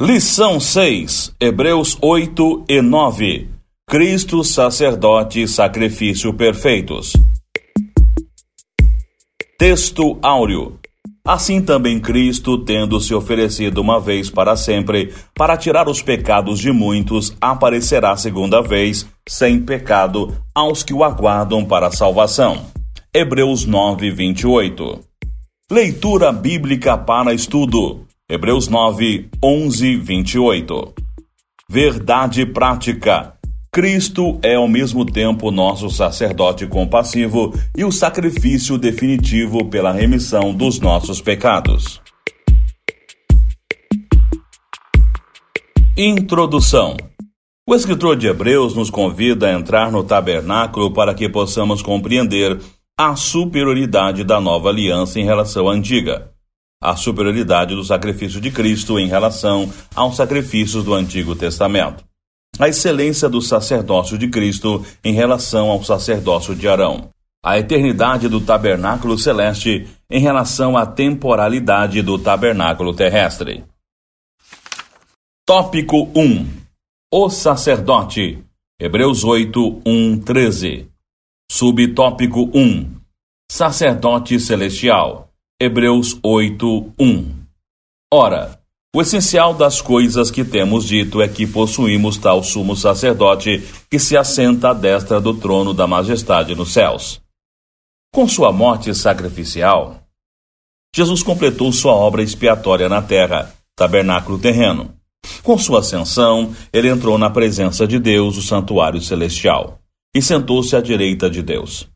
Lição 6, Hebreus 8 e 9. Cristo, sacerdote e sacrifício perfeitos. Texto áureo. Assim também Cristo, tendo se oferecido uma vez para sempre, para tirar os pecados de muitos, aparecerá segunda vez, sem pecado, aos que o aguardam para a salvação. Hebreus 9, 28. Leitura bíblica para estudo. Hebreus 9, 11, 28. Verdade prática. Cristo é ao mesmo tempo nosso sacerdote compassivo e o sacrifício definitivo pela remissão dos nossos pecados. Introdução. O escritor de Hebreus nos convida a entrar no tabernáculo para que possamos compreender a superioridade da nova aliança em relação à antiga a superioridade do sacrifício de Cristo em relação aos sacrifícios do Antigo Testamento, a excelência do sacerdócio de Cristo em relação ao sacerdócio de Arão, a eternidade do tabernáculo celeste em relação à temporalidade do tabernáculo terrestre. Tópico 1 O sacerdote. Hebreus 8, 1, 13. Subtópico 1 Sacerdote celestial. Hebreus 8, 1. Ora, o essencial das coisas que temos dito é que possuímos tal sumo sacerdote que se assenta à destra do trono da majestade nos céus. Com sua morte sacrificial, Jesus completou sua obra expiatória na terra, tabernáculo terreno. Com sua ascensão, ele entrou na presença de Deus, o santuário celestial, e sentou-se à direita de Deus.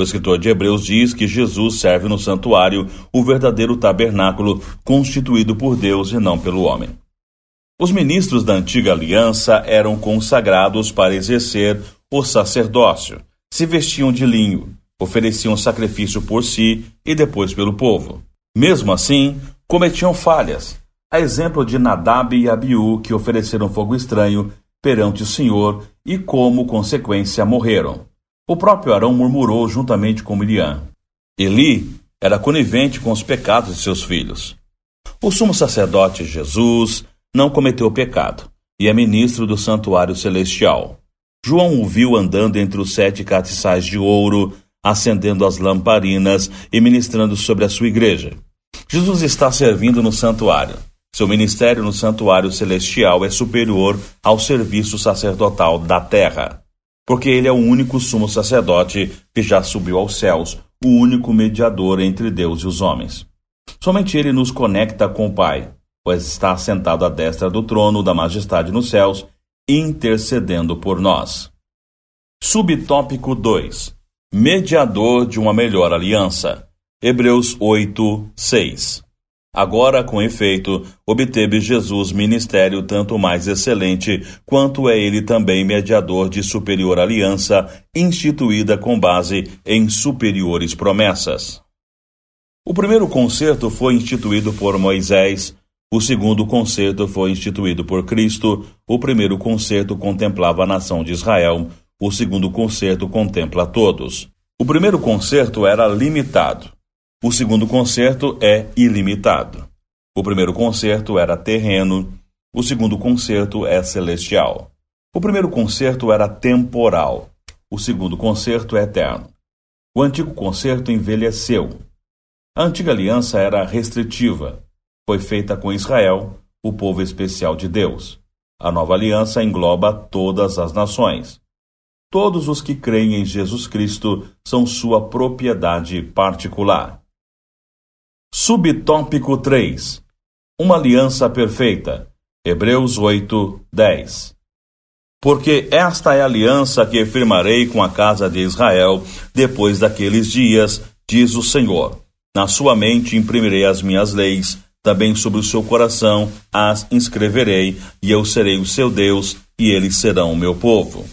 O escritor de Hebreus diz que Jesus serve no santuário o verdadeiro tabernáculo constituído por Deus e não pelo homem. Os ministros da antiga aliança eram consagrados para exercer o sacerdócio, se vestiam de linho, ofereciam sacrifício por si e depois pelo povo. Mesmo assim, cometiam falhas, a exemplo de Nadab e Abiú, que ofereceram fogo estranho perante o Senhor e, como consequência, morreram. O próprio Arão murmurou juntamente com Miriam. Eli era conivente com os pecados de seus filhos. O sumo sacerdote Jesus não cometeu pecado e é ministro do santuário celestial. João o viu andando entre os sete catiçais de ouro, acendendo as lamparinas e ministrando sobre a sua igreja. Jesus está servindo no santuário. Seu ministério no santuário celestial é superior ao serviço sacerdotal da terra porque ele é o único sumo sacerdote que já subiu aos céus, o único mediador entre Deus e os homens. Somente ele nos conecta com o Pai, pois está assentado à destra do trono da majestade nos céus, intercedendo por nós. Subtópico 2 Mediador de uma melhor aliança. Hebreus 8, 6 Agora, com efeito, obteve Jesus ministério tanto mais excelente, quanto é ele também mediador de superior aliança, instituída com base em superiores promessas. O primeiro concerto foi instituído por Moisés, o segundo concerto foi instituído por Cristo, o primeiro concerto contemplava a nação de Israel, o segundo concerto contempla todos. O primeiro concerto era limitado. O segundo concerto é ilimitado. O primeiro concerto era terreno, o segundo concerto é celestial. O primeiro concerto era temporal, o segundo concerto é eterno. O antigo concerto envelheceu. A antiga aliança era restritiva, foi feita com Israel, o povo especial de Deus. A nova aliança engloba todas as nações. Todos os que creem em Jesus Cristo são sua propriedade particular. Subtópico 3 Uma aliança perfeita. Hebreus 8, 10 Porque esta é a aliança que firmarei com a casa de Israel depois daqueles dias, diz o Senhor. Na sua mente imprimirei as minhas leis, também sobre o seu coração as inscreverei, e eu serei o seu Deus, e eles serão o meu povo.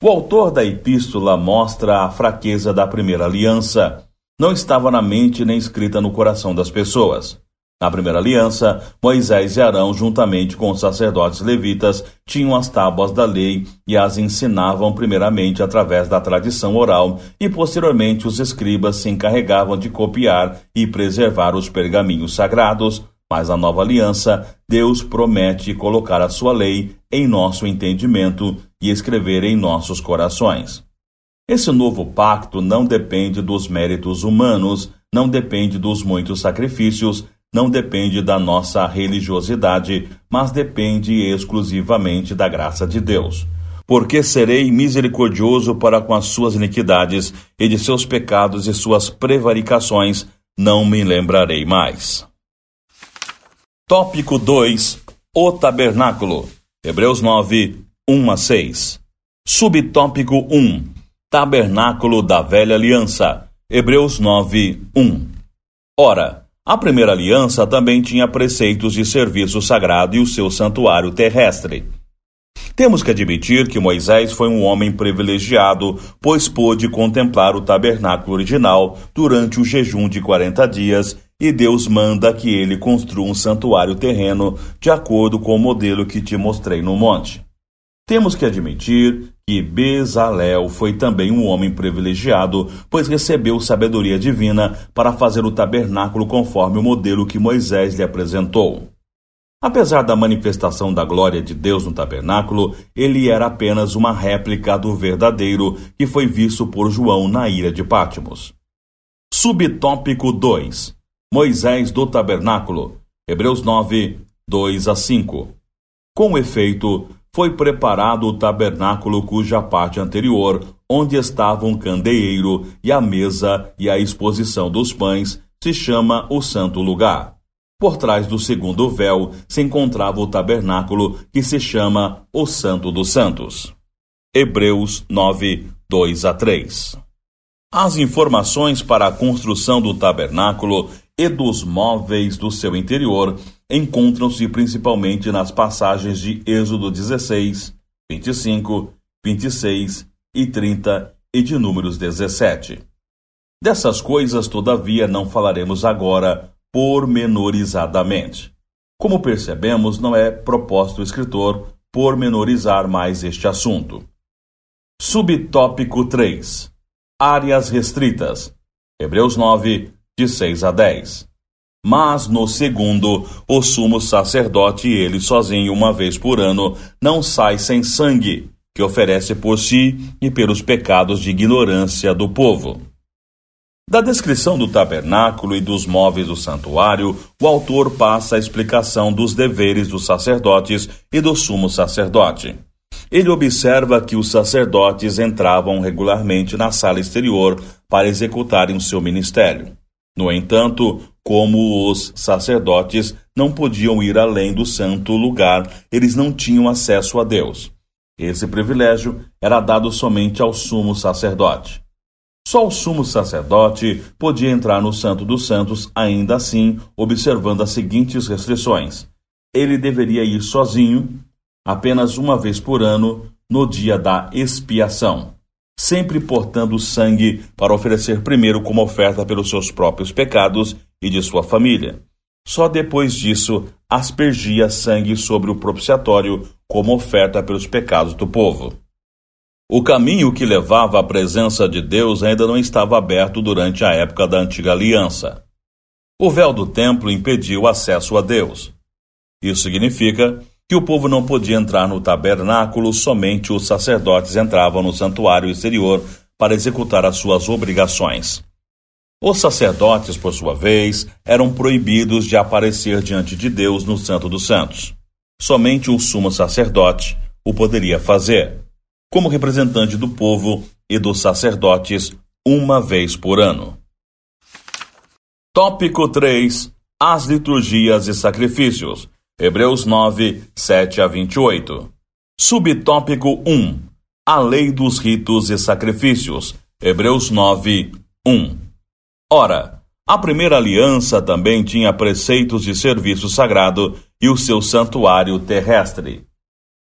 O autor da epístola mostra a fraqueza da primeira aliança não estava na mente nem escrita no coração das pessoas. Na primeira aliança, Moisés e Arão, juntamente com os sacerdotes levitas, tinham as tábuas da lei e as ensinavam primeiramente através da tradição oral, e posteriormente os escribas se encarregavam de copiar e preservar os pergaminhos sagrados, mas na nova aliança, Deus promete colocar a sua lei em nosso entendimento e escrever em nossos corações. Esse novo pacto não depende dos méritos humanos, não depende dos muitos sacrifícios, não depende da nossa religiosidade, mas depende exclusivamente da graça de Deus. Porque serei misericordioso para com as suas iniquidades, e de seus pecados e suas prevaricações não me lembrarei mais. Tópico 2: O Tabernáculo. Hebreus 9, 1 a 6. Subtópico 1: Tabernáculo da Velha Aliança. Hebreus 9, 1. Ora, a primeira aliança também tinha preceitos de serviço sagrado e o seu santuário terrestre. Temos que admitir que Moisés foi um homem privilegiado, pois pôde contemplar o tabernáculo original durante o jejum de 40 dias e Deus manda que ele construa um santuário terreno de acordo com o modelo que te mostrei no monte. Temos que admitir que Bezalel foi também um homem privilegiado, pois recebeu sabedoria divina para fazer o tabernáculo conforme o modelo que Moisés lhe apresentou. Apesar da manifestação da glória de Deus no tabernáculo, ele era apenas uma réplica do verdadeiro que foi visto por João na ilha de Pátimos. Subtópico 2 Moisés do tabernáculo. Hebreus 9, 2 a 5. Com efeito, foi preparado o tabernáculo cuja parte anterior, onde estavam um candeeiro e a mesa e a exposição dos pães, se chama o santo lugar. Por trás do segundo véu se encontrava o tabernáculo, que se chama o Santo dos Santos. Hebreus 9, 2 a 3. As informações para a construção do tabernáculo e dos móveis do seu interior encontram-se principalmente nas passagens de Êxodo 16, 25, 26 e 30 e de Números 17. Dessas coisas, todavia, não falaremos agora pormenorizadamente. Como percebemos, não é propósito do escritor pormenorizar mais este assunto. Subtópico 3 Áreas restritas. Hebreus 9, de 6 a 10. Mas no segundo, o sumo sacerdote, ele sozinho, uma vez por ano, não sai sem sangue, que oferece por si e pelos pecados de ignorância do povo. Da descrição do tabernáculo e dos móveis do santuário, o autor passa a explicação dos deveres dos sacerdotes e do sumo sacerdote. Ele observa que os sacerdotes entravam regularmente na sala exterior para executarem o seu ministério. No entanto, como os sacerdotes não podiam ir além do santo lugar, eles não tinham acesso a Deus. Esse privilégio era dado somente ao sumo sacerdote. Só o sumo sacerdote podia entrar no Santo dos Santos, ainda assim, observando as seguintes restrições. Ele deveria ir sozinho, apenas uma vez por ano, no dia da expiação sempre portando sangue para oferecer primeiro como oferta pelos seus próprios pecados e de sua família. Só depois disso aspergia sangue sobre o propiciatório como oferta pelos pecados do povo. O caminho que levava à presença de Deus ainda não estava aberto durante a época da antiga aliança. O véu do templo impediu o acesso a Deus. Isso significa que o povo não podia entrar no tabernáculo, somente os sacerdotes entravam no santuário exterior para executar as suas obrigações. Os sacerdotes, por sua vez, eram proibidos de aparecer diante de Deus no Santo dos Santos. Somente o sumo sacerdote o poderia fazer, como representante do povo e dos sacerdotes, uma vez por ano. Tópico 3: As liturgias e sacrifícios. Hebreus 9, 7 a 28. Subtópico 1. A lei dos ritos e sacrifícios. Hebreus 9, 1. Ora, a primeira aliança também tinha preceitos de serviço sagrado e o seu santuário terrestre.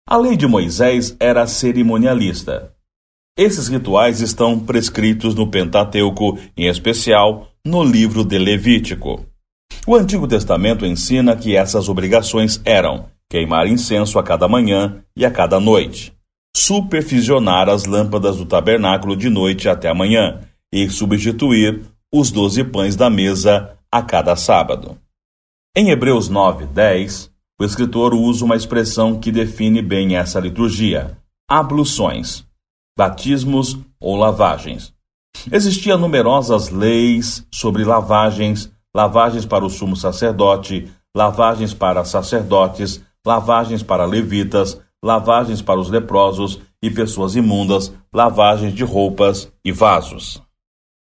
A lei de Moisés era cerimonialista. Esses rituais estão prescritos no Pentateuco, em especial no livro de Levítico. O Antigo Testamento ensina que essas obrigações eram queimar incenso a cada manhã e a cada noite, supervisionar as lâmpadas do tabernáculo de noite até amanhã e substituir os doze pães da mesa a cada sábado. Em Hebreus 9, 10, o escritor usa uma expressão que define bem essa liturgia: abluções, batismos ou lavagens. Existiam numerosas leis sobre lavagens, lavagens para o sumo sacerdote, lavagens para sacerdotes, lavagens para levitas, lavagens para os leprosos e pessoas imundas, lavagens de roupas e vasos.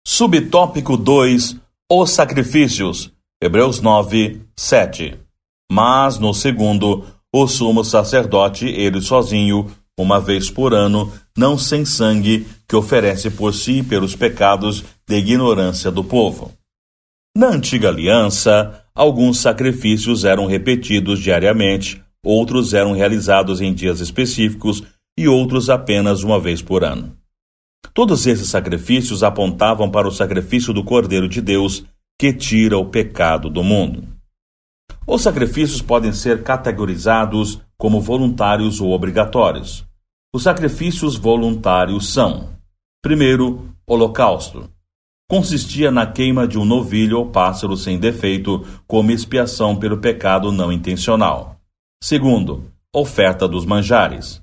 Subtópico 2: Os sacrifícios. Hebreus 9, 7. Mas no segundo, o sumo sacerdote, ele sozinho, uma vez por ano, não sem sangue, que oferece por si pelos pecados de ignorância do povo. Na antiga aliança, alguns sacrifícios eram repetidos diariamente, outros eram realizados em dias específicos e outros apenas uma vez por ano. Todos esses sacrifícios apontavam para o sacrifício do Cordeiro de Deus, que tira o pecado do mundo. Os sacrifícios podem ser categorizados como voluntários ou obrigatórios. Os sacrifícios voluntários são: primeiro, holocausto. Consistia na queima de um novilho ou pássaro sem defeito, como expiação pelo pecado não intencional. Segundo, oferta dos manjares.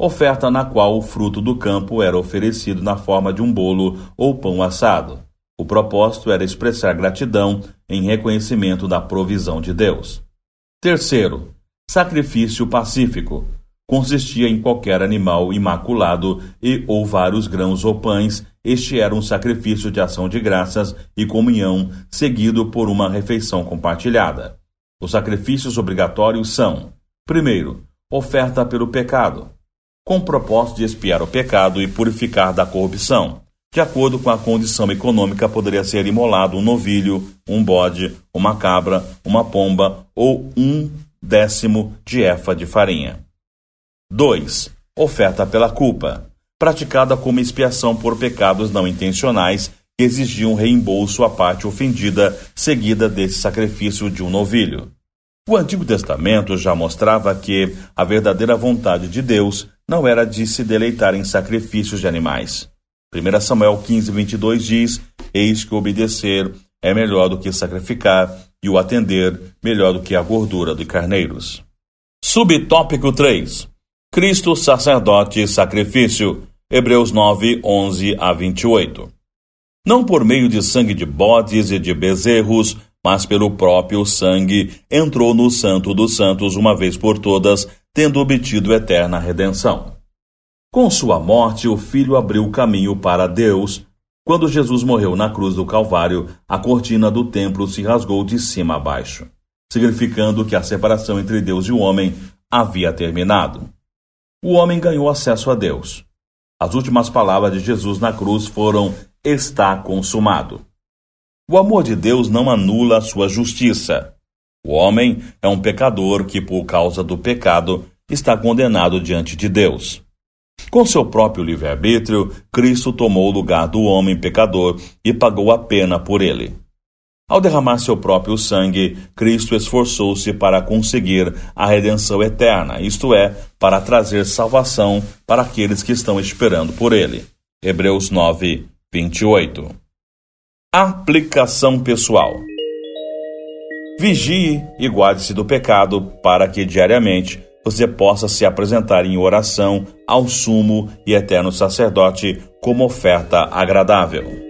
Oferta na qual o fruto do campo era oferecido na forma de um bolo ou pão assado. O propósito era expressar gratidão em reconhecimento da provisão de Deus. Terceiro, sacrifício pacífico. Consistia em qualquer animal imaculado e ou vários grãos ou pães. Este era um sacrifício de ação de graças e comunhão, seguido por uma refeição compartilhada. Os sacrifícios obrigatórios são: primeiro, oferta pelo pecado, com o propósito de expiar o pecado e purificar da corrupção. De acordo com a condição econômica, poderia ser imolado um novilho, um bode, uma cabra, uma pomba ou um décimo de efa de farinha. 2. Oferta pela culpa, praticada como expiação por pecados não intencionais que exigiam reembolso à parte ofendida, seguida desse sacrifício de um novilho. O Antigo Testamento já mostrava que a verdadeira vontade de Deus não era de se deleitar em sacrifícios de animais. 1 Samuel 15, 22 diz: Eis que obedecer é melhor do que sacrificar, e o atender melhor do que a gordura de carneiros. Subtópico 3: Cristo, sacerdote e sacrifício. Hebreus 9, 11 a 28. Não por meio de sangue de bodes e de bezerros, mas pelo próprio sangue entrou no Santo dos Santos uma vez por todas, tendo obtido eterna redenção. Com sua morte, o Filho abriu o caminho para Deus. Quando Jesus morreu na cruz do Calvário, a cortina do templo se rasgou de cima a baixo, significando que a separação entre Deus e o homem havia terminado. O homem ganhou acesso a Deus. As últimas palavras de Jesus na cruz foram: Está consumado. O amor de Deus não anula a sua justiça. O homem é um pecador que, por causa do pecado, está condenado diante de Deus. Com seu próprio livre-arbítrio, Cristo tomou o lugar do homem pecador e pagou a pena por ele. Ao derramar seu próprio sangue, Cristo esforçou-se para conseguir a redenção eterna, isto é, para trazer salvação para aqueles que estão esperando por ele. Hebreus 9, 28. Aplicação pessoal. Vigie e guarde-se do pecado para que diariamente você possa se apresentar em oração ao sumo e eterno sacerdote como oferta agradável.